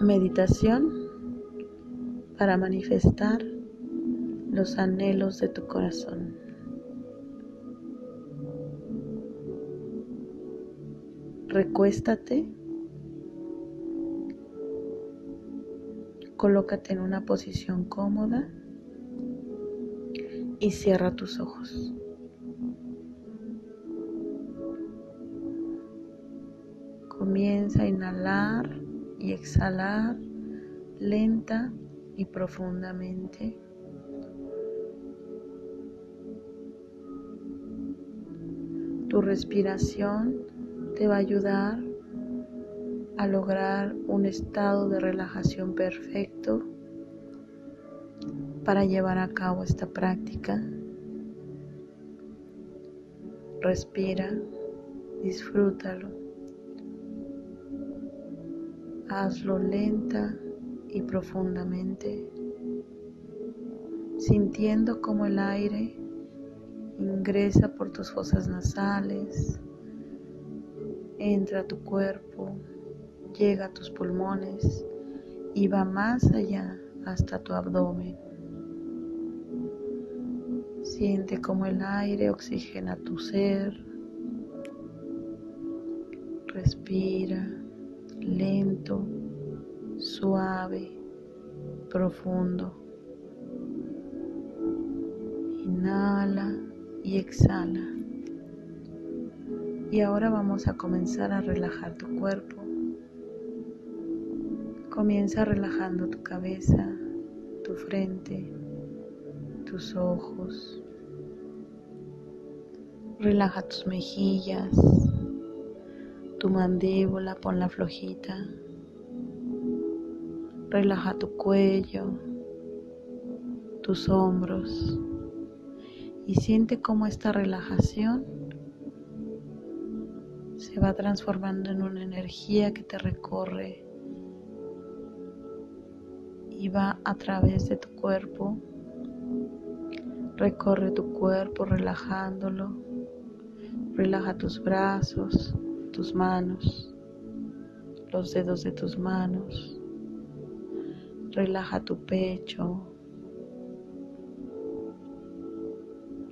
Meditación para manifestar los anhelos de tu corazón. Recuéstate, colócate en una posición cómoda y cierra tus ojos. Comienza a inhalar y exhalar lenta y profundamente. Tu respiración te va a ayudar a lograr un estado de relajación perfecto para llevar a cabo esta práctica. Respira, disfrútalo. Hazlo lenta y profundamente, sintiendo como el aire ingresa por tus fosas nasales, entra a tu cuerpo, llega a tus pulmones y va más allá hasta tu abdomen. Siente como el aire oxigena tu ser. Respira lento, suave, profundo. Inhala y exhala. Y ahora vamos a comenzar a relajar tu cuerpo. Comienza relajando tu cabeza, tu frente, tus ojos. Relaja tus mejillas, tu mandíbula, la flojita. Relaja tu cuello, tus hombros y siente cómo esta relajación se va transformando en una energía que te recorre y va a través de tu cuerpo. Recorre tu cuerpo relajándolo. Relaja tus brazos, tus manos, los dedos de tus manos. Relaja tu pecho.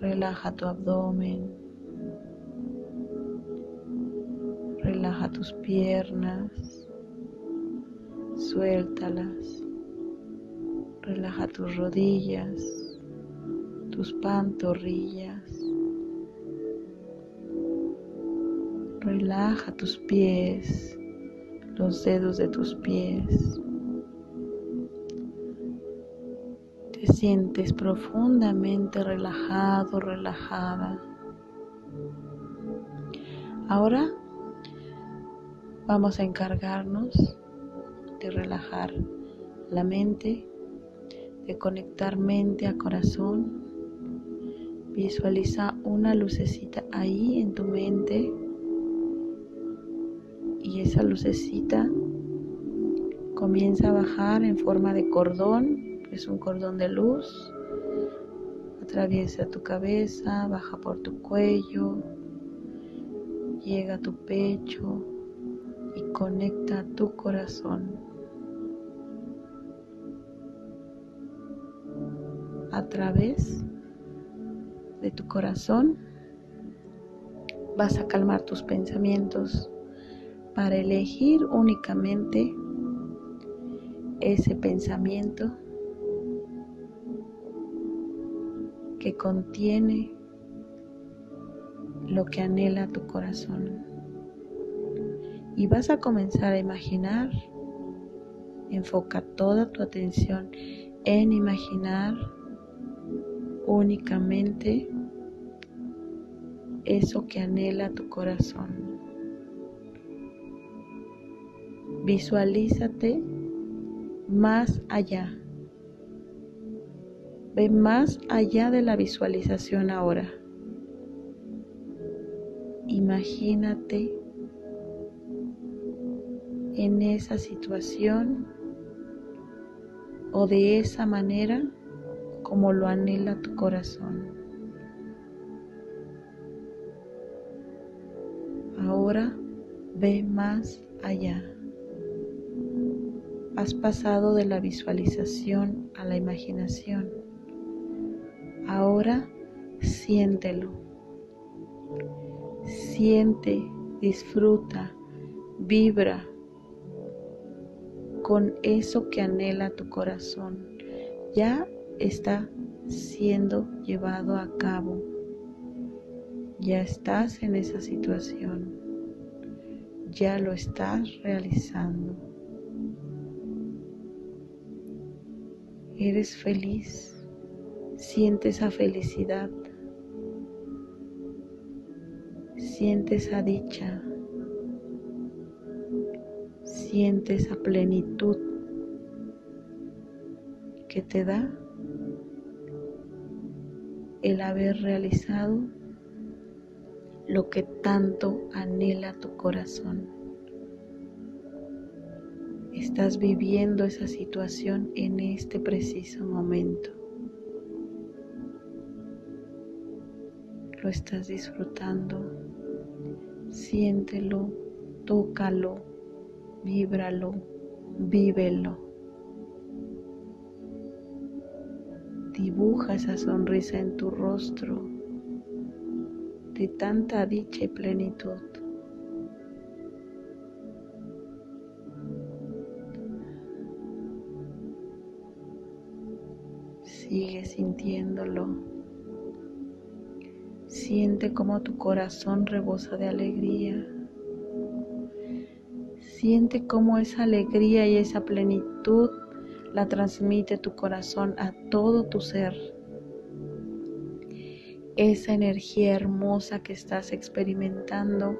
Relaja tu abdomen. Relaja tus piernas. Suéltalas. Relaja tus rodillas, tus pantorrillas. Relaja tus pies, los dedos de tus pies. Te sientes profundamente relajado, relajada. Ahora vamos a encargarnos de relajar la mente, de conectar mente a corazón. Visualiza una lucecita ahí en tu mente y esa lucecita comienza a bajar en forma de cordón, es un cordón de luz, atraviesa tu cabeza, baja por tu cuello, llega a tu pecho y conecta a tu corazón. A través de tu corazón vas a calmar tus pensamientos para elegir únicamente ese pensamiento que contiene lo que anhela tu corazón. Y vas a comenzar a imaginar, enfoca toda tu atención en imaginar únicamente eso que anhela tu corazón. Visualízate más allá. Ve más allá de la visualización ahora. Imagínate en esa situación o de esa manera como lo anhela tu corazón. Ahora ve más allá. Has pasado de la visualización a la imaginación. Ahora siéntelo. Siente, disfruta, vibra con eso que anhela tu corazón. Ya está siendo llevado a cabo. Ya estás en esa situación. Ya lo estás realizando. Eres feliz. Siente esa felicidad. Siente esa dicha. Siente esa plenitud que te da el haber realizado lo que tanto anhela tu corazón. Estás viviendo esa situación en este preciso momento. Lo estás disfrutando. Siéntelo, tócalo, víbralo, vívelo. Dibuja esa sonrisa en tu rostro de tanta dicha y plenitud. Sintiéndolo. Siente como tu corazón rebosa de alegría. Siente cómo esa alegría y esa plenitud la transmite tu corazón a todo tu ser. Esa energía hermosa que estás experimentando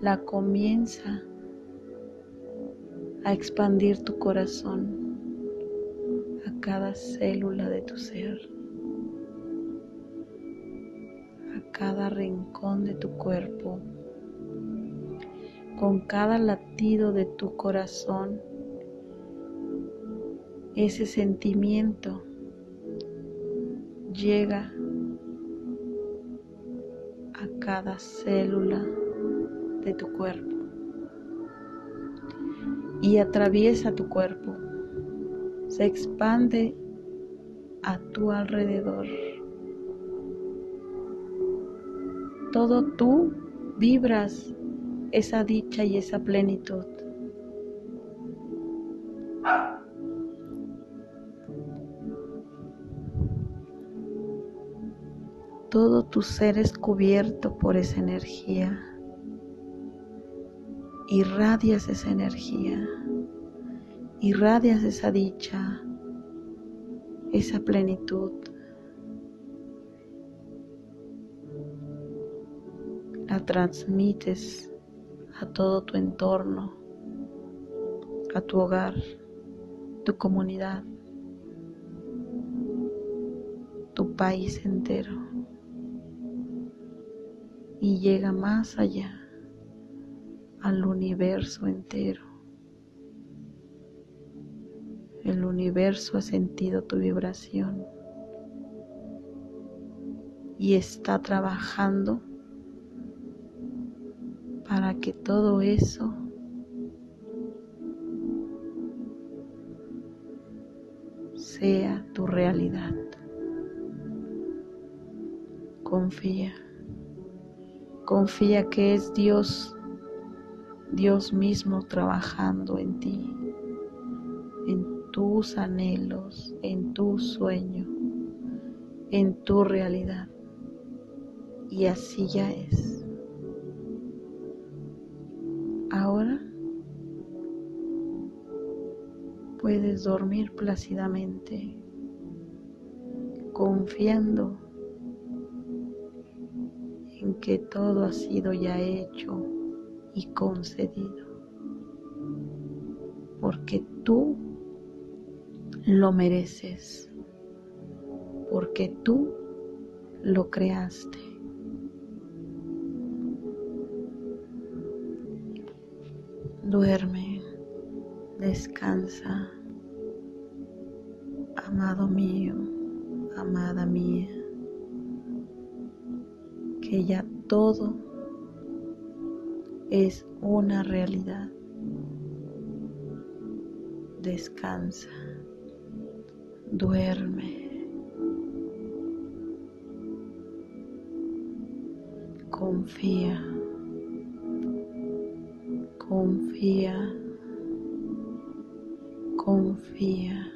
la comienza a expandir tu corazón cada célula de tu ser, a cada rincón de tu cuerpo. Con cada latido de tu corazón ese sentimiento llega a cada célula de tu cuerpo y atraviesa tu cuerpo, se expande a tu alrededor. Todo tú vibras esa dicha y esa plenitud. todo tu ser es cubierto por esa energía. Irradias esa energía, irradias esa dicha, esa plenitud. La transmites a todo tu entorno, a tu hogar, tu comunidad, tu país entero y llega más allá al universo entero. El universo ha sentido tu vibración y está trabajando para que todo eso sea tu realidad. Confía. Confía que es Dios, Dios mismo trabajando en ti, en tus anhelos, en tu sueño, en tu realidad. Y así ya es. Ahora puedes dormir plácidamente, confiando que todo ha sido ya hecho y concedido. Porque tú lo mereces. Porque tú lo creaste. Duerme, descansa, amado mío, amada mía que ya todo es una realidad descansa, duerme. Confía, confía, confía.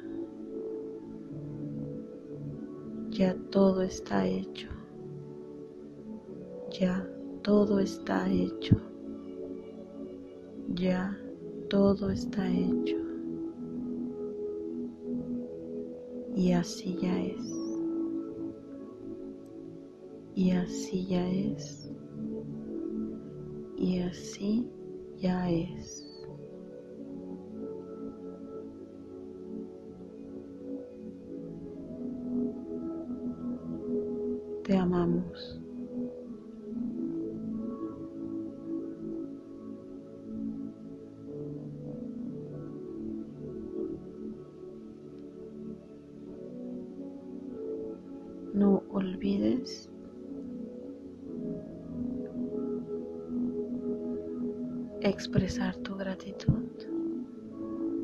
Ya todo está hecho. Ya todo está hecho. Ya todo está hecho. Y así ya es. Y así ya es. Y así ya es. Te amamos. Olvides expresar tu gratitud,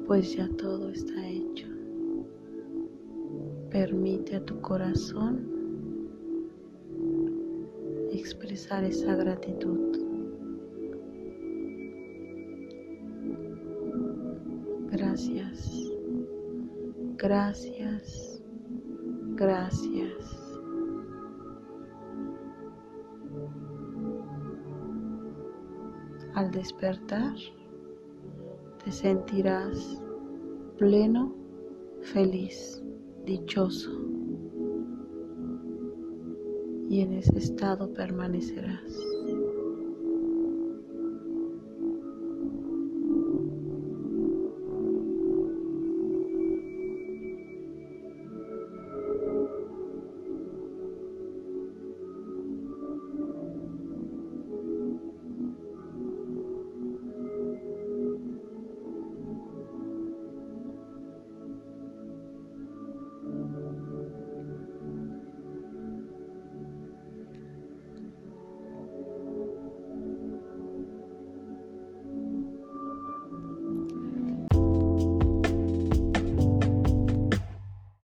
pues ya todo está hecho. Permite a tu corazón expresar esa gratitud. Gracias, gracias, gracias. Despertar, te sentirás pleno, feliz, dichoso. Y en ese estado permanecerás.